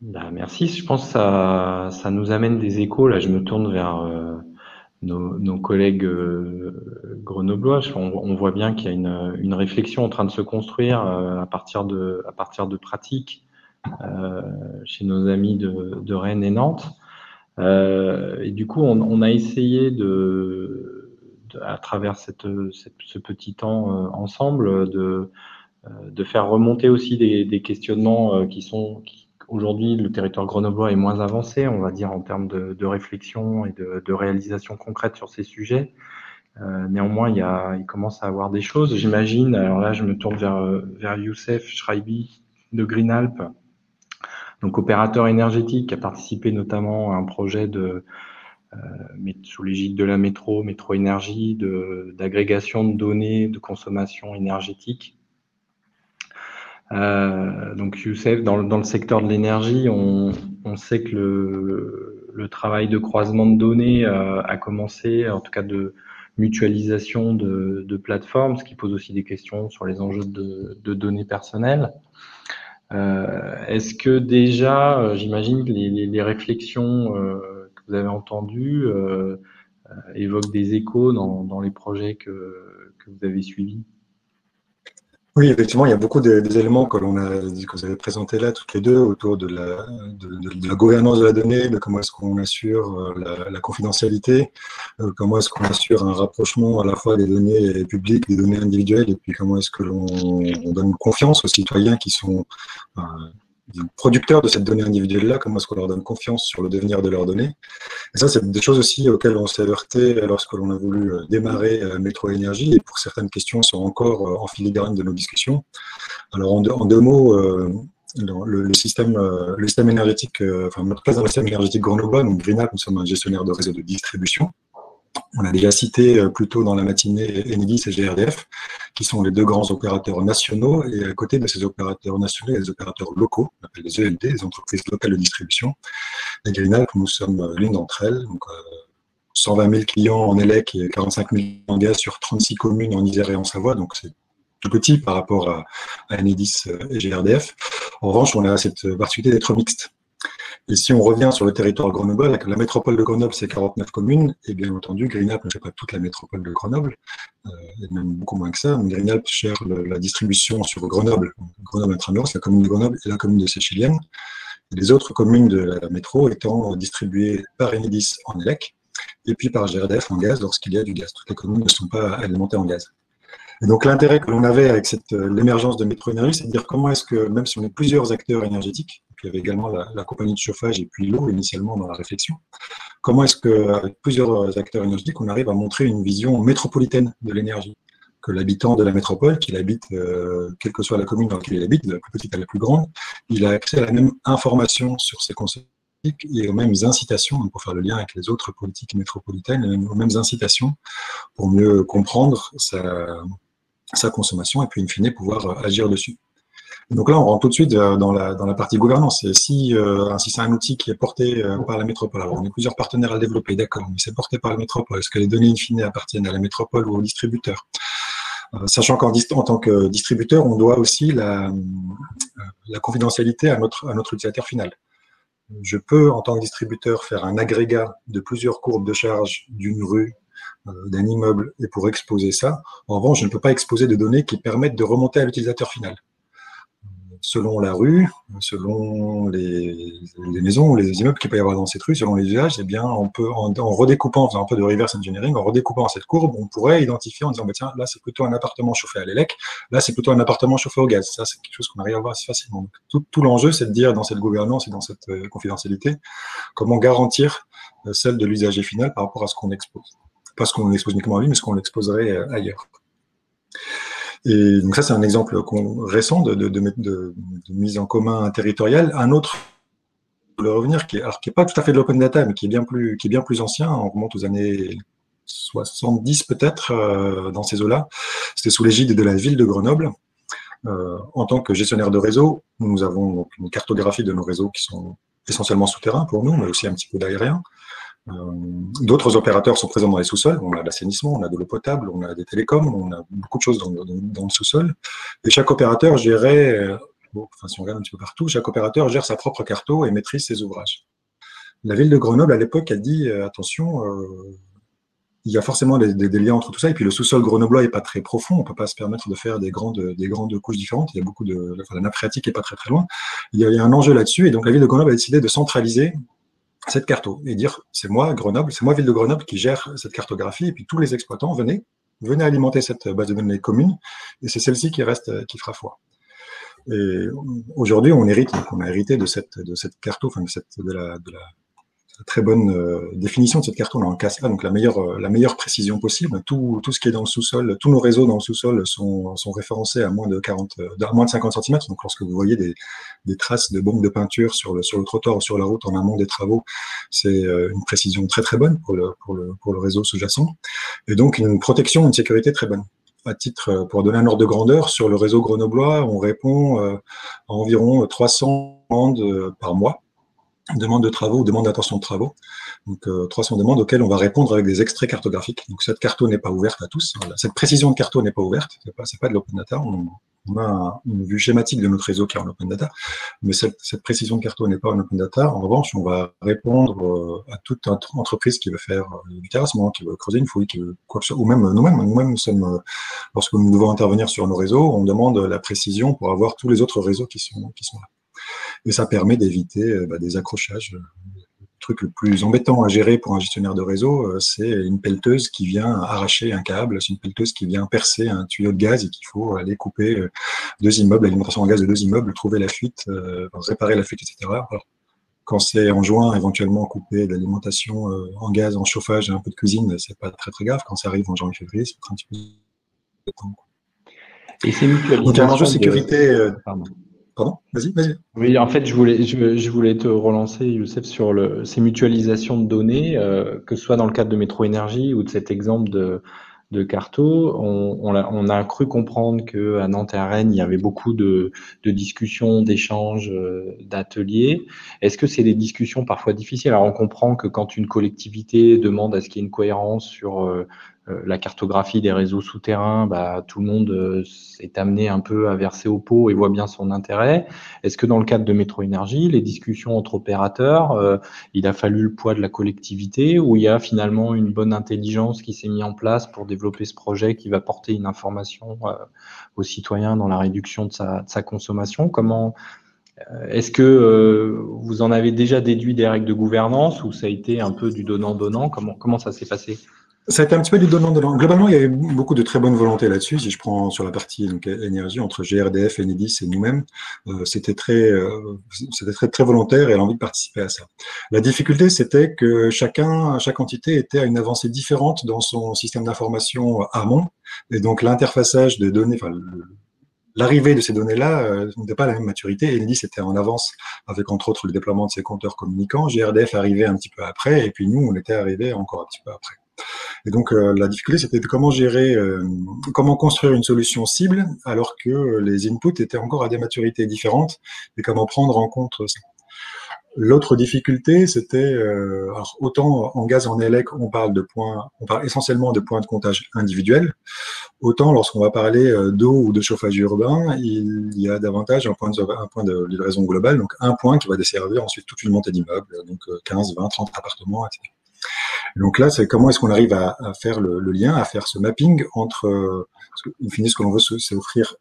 Bah, merci. Je pense que ça, ça nous amène des échos. Là, je me tourne vers euh, nos, nos collègues euh, grenoblois. On, voit bien qu'il y a une, une réflexion en train de se construire euh, à partir de, à partir de pratiques euh, chez nos amis de, de Rennes et Nantes. Euh, et du coup, on, on a essayé de, de, à travers cette, cette, ce petit temps euh, ensemble, de, de faire remonter aussi des, des questionnements qui sont qui, Aujourd'hui, le territoire grenoblois est moins avancé, on va dire, en termes de, réflexion et de, réalisation concrète sur ces sujets. Euh, néanmoins, il, y a, il commence à avoir des choses, j'imagine. Alors là, je me tourne vers, vers Youssef Schreibi de Greenalp, donc opérateur énergétique, qui a participé notamment à un projet de, euh, sous l'égide de la métro, métro énergie, d'agrégation de données de consommation énergétique euh, donc Youssef, dans, dans, le secteur de l'énergie, on, on, sait que le, le, travail de croisement de données euh, a commencé, en tout cas de mutualisation de, de, plateformes, ce qui pose aussi des questions sur les enjeux de, de données personnelles. Euh, Est-ce que déjà, euh, j'imagine que les, les, les, réflexions euh, que vous avez entendues évoquent des échos dans, dans les projets que, que vous avez suivis? Oui, effectivement, il y a beaucoup des, éléments que vous avez présentés là, toutes les deux, autour de la, gouvernance de la donnée, de comment est-ce qu'on assure euh, la, la confidentialité, euh, comment est-ce qu'on assure un rapprochement à la fois des données publiques, des données individuelles, et puis comment est-ce que l'on donne confiance aux citoyens qui sont euh, producteurs de cette donnée individuelle-là, comment est-ce qu'on leur donne confiance sur le devenir de leurs données. Et ça, c'est des choses aussi auxquelles on s'est alerté lorsque l'on a voulu euh, démarrer euh, Métro Énergie, et pour certaines questions sont encore euh, en filigrane de nos discussions. Alors, en deux, mots, le, système, énergétique, enfin, notre place dans le système énergétique grenoblois, donc Greenap, nous sommes un gestionnaire de réseau de distribution. On a déjà cité plus tôt dans la matinée Enedis et GRDF, qui sont les deux grands opérateurs nationaux. Et à côté de ces opérateurs nationaux, il y a des opérateurs locaux, on appelle les ELD, les entreprises locales de distribution. Et Greenalp, nous sommes l'une d'entre elles. Donc, 120 euh, 000 clients en ELEC et 45 000 en gaz sur 36 communes en Isère et en Savoie. Donc, c'est tout petit par rapport à, à Enedis et GRDF. En revanche, on a cette particularité d'être mixte. Et si on revient sur le territoire Grenoble, la métropole de Grenoble, c'est 49 communes, et bien entendu, Greenalp ne fait pas toute la métropole de Grenoble, euh, et même beaucoup moins que ça. Greenalp gère la distribution sur Grenoble, Grenoble Intramuros, la commune de Grenoble et la commune de Séchilienne. Les autres communes de la métro étant distribuées par Enedis en ELEC, et puis par GRDF en gaz lorsqu'il y a du gaz. Toutes les communes ne sont pas alimentées en gaz. Et donc l'intérêt que l'on avait avec euh, l'émergence de métro-énergie, c'est de dire comment est-ce que, même si on est plusieurs acteurs énergétiques, il y avait également la, compagnie de chauffage et puis l'eau initialement dans la réflexion, comment est-ce qu'avec plusieurs acteurs énergétiques, on arrive à montrer une vision métropolitaine de l'énergie que l'habitant de la métropole, qu'il habite, euh, quelle que soit la commune dans laquelle il habite, de la plus petite à la plus grande, il a accès à la même information sur ses concepts et aux mêmes incitations, pour faire le lien avec les autres politiques métropolitaines, aux mêmes incitations pour mieux comprendre sa, sa consommation et puis, in fine, pouvoir euh, agir dessus. Donc là, on rentre tout de suite euh, dans la, dans la partie gouvernance. Si, euh, si c'est un outil qui est porté euh, par la métropole, alors on a plusieurs partenaires à développer, d'accord, mais c'est porté par la métropole. Est-ce que les données in fine appartiennent à la métropole ou au distributeur? Euh, Sachant qu'en en tant que distributeur, on doit aussi la, la confidentialité à notre, à notre utilisateur final. Je peux, en tant que distributeur, faire un agrégat de plusieurs courbes de charge d'une rue, d'un immeuble et pour exposer ça. En revanche, je ne peux pas exposer de données qui permettent de remonter à l'utilisateur final. Selon la rue, selon les, maisons ou les immeubles qu'il peut y avoir dans cette rue, selon les usages, eh bien, on peut, en, redécoupant, en faisant un peu de reverse engineering, en redécoupant cette courbe, on pourrait identifier en disant, bah, tiens, là, c'est plutôt un appartement chauffé à l'élec, là, c'est plutôt un appartement chauffé au gaz. Ça, c'est quelque chose qu'on arrive à voir assez facilement. Tout, l'enjeu, c'est de dire dans cette gouvernance et dans cette euh, confidentialité, comment garantir euh, celle de l'usager final par rapport à ce qu'on expose pas ce qu'on l'expose uniquement à lui, mais ce qu'on l'exposerait euh, ailleurs. Et donc ça, c'est un exemple récent de, mise en commun territoriale. Un autre, le revenir, qui est, alors, qui est pas tout à fait de l'open data, mais qui est bien plus, qui est bien plus ancien. On remonte aux années 70 peut-être euh, dans ces eaux-là. C'était sous l'égide de la ville de Grenoble. Euh, en tant que gestionnaire de réseau, nous avons une cartographie de nos réseaux qui sont essentiellement souterrains pour nous, mais aussi un petit peu d'aérien. Euh, d'autres opérateurs sont présents dans les sous-sols. On a l'assainissement, on a de l'eau potable, on a des télécoms, on a beaucoup de choses dans, le sous-sol. Et chaque opérateur gérait enfin, si on regarde un petit peu partout, chaque opérateur gère sa propre carto et maîtrise ses ouvrages. La ville de Grenoble, à l'époque, a dit euh, attention, euh, il y a forcément des, liens entre tout ça, et puis le sous-sol grenoblois n'est pas très profond, on ne peut pas se permettre de faire des grandes, des grandes couches différentes, il y a beaucoup de, la nappe phréatique n'est pas très très loin, il y, a, un enjeu là-dessus, et donc la ville de Grenoble a décidé de centraliser cette carto, et dire, c'est moi, Grenoble, c'est moi, ville de Grenoble, qui gère cette cartographie, et puis tous les exploitants, venez, venez alimenter cette base de données commune, et c'est celle-ci qui reste, qui fera foi. Et aujourd'hui, on hérite, on a hérité de cette, de cette carto, enfin de, cette, de, la, de, la, très bonne euh, définition de cette carte. On a en CASA, donc la meilleure, euh, la meilleure précision possible. Tout, tout ce qui est dans le sous-sol, tous nos réseaux dans le sous-sol sont, sont référencés à moins de 40, euh, à moins de 50 cm. Donc lorsque vous voyez des, des traces de bombes de peinture sur le, sur le trottoir ou sur la route en amont des travaux, c'est une précision très très bonne pour le, pour le, pour le réseau sous-jacent. Et donc une protection, une sécurité très bonne à titre, pour donner un ordre de grandeur, sur le réseau grenoblois, on répond à environ 300 demandes par mois demande de travaux ou demande d'attention de travaux. Donc 300 euh, demandes auxquelles on va répondre avec des extraits cartographiques. Donc cette carte n'est pas ouverte à tous. Cette précision de carte n'est pas ouverte. C'est pas, pas de l'open data. On, a une vue schématique de notre réseau qui est en open data, mais cette, précision de carte n'est pas en open data. En revanche, on va répondre euh, à toute entreprise qui veut faire euh, du terrassement, qui veut creuser une fouille, qui veut quoi que ce soit, ou même nous-mêmes. Nous-mêmes, nous sommes, lorsque nous devons intervenir sur nos réseaux, on demande la précision pour avoir tous les autres réseaux qui sont, qui sont là et ça permet d'éviter euh, bah, des accrochages. Le truc le plus embêtant à gérer pour un gestionnaire de réseau, euh, c'est une pelleteuse qui vient arracher un câble, c'est une pelleteuse qui vient percer un tuyau de gaz et qu'il faut aller couper euh, deux immeubles, l'alimentation en gaz de deux immeubles, trouver la fuite, réparer la fuite, etc. quand c'est en juin, éventuellement couper l'alimentation en gaz, en chauffage et un peu de cuisine, c'est pas très très grave. Quand ça arrive en janvier-février, c'est un petit peu de temps. Et c'est mutualisé. Donc, un enjeu de sécurité. Oui, en fait, je voulais, je, voulais te relancer, Youssef, sur le, ces mutualisations de données, euh, que ce soit dans le cadre de Métro Énergie ou de cet exemple de, Carto. On, a, cru comprendre qu'à Nantes et il y avait beaucoup de, de discussions, d'échanges, euh, d'ateliers. Est-ce que c'est des discussions parfois difficiles? Alors, on comprend que quand une collectivité demande à ce qu'il y ait une cohérence sur euh, la cartographie des réseaux souterrains, bah, tout le monde euh, est amené un peu à verser au pot et voit bien son intérêt. Est-ce que dans le cadre de Métro Énergie, les discussions entre opérateurs, euh, il a fallu le poids de la collectivité ou il y a finalement une bonne intelligence qui s'est mise en place pour développer ce projet qui va porter une information aux citoyens dans la réduction de sa, consommation? Comment est-ce que vous en avez déjà déduit des règles de gouvernance ou ça a été un peu du donnant-donnant? Comment ça s'est passé? Ça a été un petit peu du donnant-donnant. Globalement, il y avait beaucoup de très bonne volonté là-dessus. Si je prends sur la partie donc, énergie entre GRDF, Enedis et nous-mêmes, euh, c'était très, euh, c'était très, très volontaire et elle a envie de participer à ça. La difficulté, c'était que chacun, chaque entité était à une avancée différente dans son système d'information amont, et donc l'interfaçage des données, l'arrivée de ces données-là euh, n'était pas la même maturité. Enedis était en avance avec entre autres le déploiement de ses compteurs communicants. GRDF arrivait un petit peu après, et puis nous, on était arrivé encore un petit peu après. Et donc euh, la difficulté, c'était de comment gérer, euh, comment construire une solution cible alors que les inputs étaient encore à des maturités différentes et comment prendre en compte ça. L'autre difficulté, c'était, euh, autant en gaz en élec, on parle de points, on parle essentiellement de points de comptage individuels, autant lorsqu'on va parler d'eau ou de chauffage urbain, il y a davantage un point, de, un point de livraison globale, donc un point qui va desservir ensuite toute une montée d'immeubles, donc 15, 20, 30 appartements, etc. Donc là, c'est comment est-ce qu'on arrive à, faire le, lien, à faire ce mapping entre, que, ce que l'on veut, c'est offrir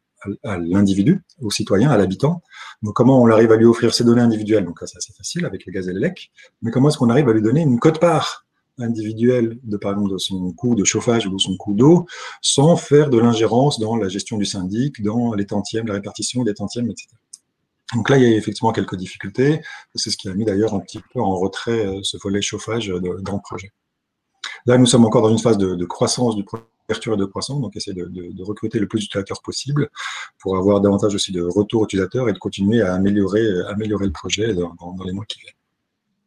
à, l'individu, au citoyen, à l'habitant. Donc comment on arrive à lui offrir ces données individuelles? Donc là, c'est assez facile avec le gaz et l'élec. Mais comment est-ce qu'on arrive à lui donner une cote-part individuelle de par exemple de son coût de chauffage ou de son coût d'eau, sans faire de l'ingérence dans la gestion du syndic, dans les tantièmes, la répartition des tantièmes, etc. Donc là, il y a effectivement quelques difficultés. C'est ce qui a mis d'ailleurs un petit peu en retrait euh, ce volet chauffage euh, dans le projet. Là, nous sommes encore dans une phase de, croissance du projet et de croissance, donc essayer de, recruter le plus d'utilisateurs possible pour avoir davantage aussi de retours utilisateurs et de continuer à améliorer, améliorer le projet dans les mois qui viennent.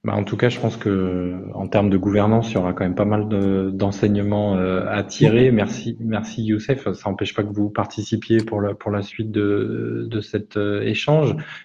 Bah, en tout cas, je pense que en termes de gouvernance, il y aura quand même pas mal d'enseignements euh, à tirer. Merci, merci Youssef. Ça n'empêche pas que vous participiez pour la, pour la suite de, de cet euh, échange.